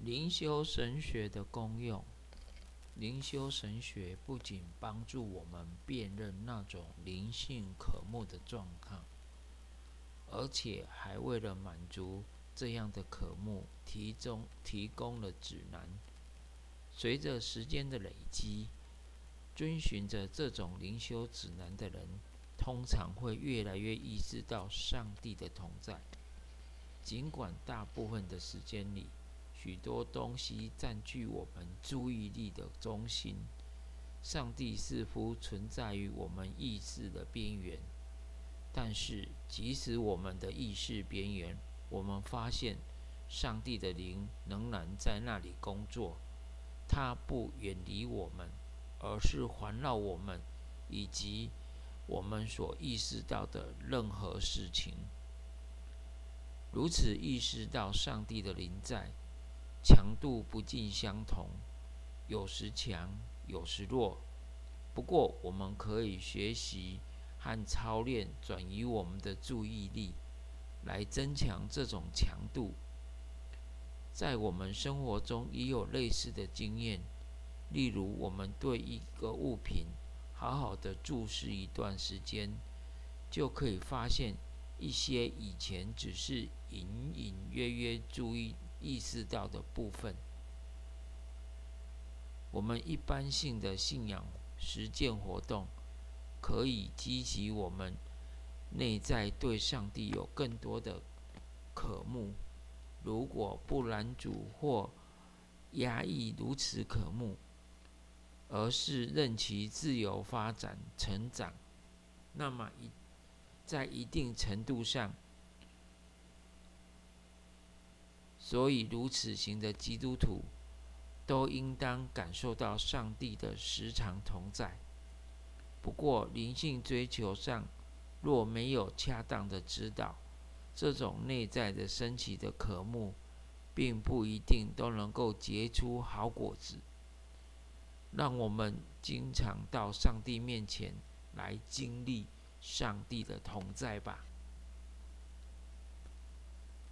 灵修神学的功用，灵修神学不仅帮助我们辨认那种灵性渴慕的状况，而且还为了满足这样的渴慕，提供提供了指南。随着时间的累积，遵循着这种灵修指南的人，通常会越来越意识到上帝的同在，尽管大部分的时间里。许多东西占据我们注意力的中心，上帝似乎存在于我们意识的边缘。但是，即使我们的意识边缘，我们发现上帝的灵仍然在那里工作。它不远离我们，而是环绕我们以及我们所意识到的任何事情。如此意识到上帝的灵在。强度不尽相同，有时强，有时弱。不过，我们可以学习和操练转移我们的注意力，来增强这种强度。在我们生活中也有类似的经验，例如，我们对一个物品好好的注视一段时间，就可以发现一些以前只是隐隐约约注意。意识到的部分，我们一般性的信仰实践活动，可以激起我们内在对上帝有更多的渴慕。如果不拦阻或压抑如此渴慕，而是任其自由发展成长，那么一在一定程度上。所以，如此行的基督徒，都应当感受到上帝的时常同在。不过，灵性追求上若没有恰当的指导，这种内在的升起的渴慕，并不一定都能够结出好果子。让我们经常到上帝面前来经历上帝的同在吧。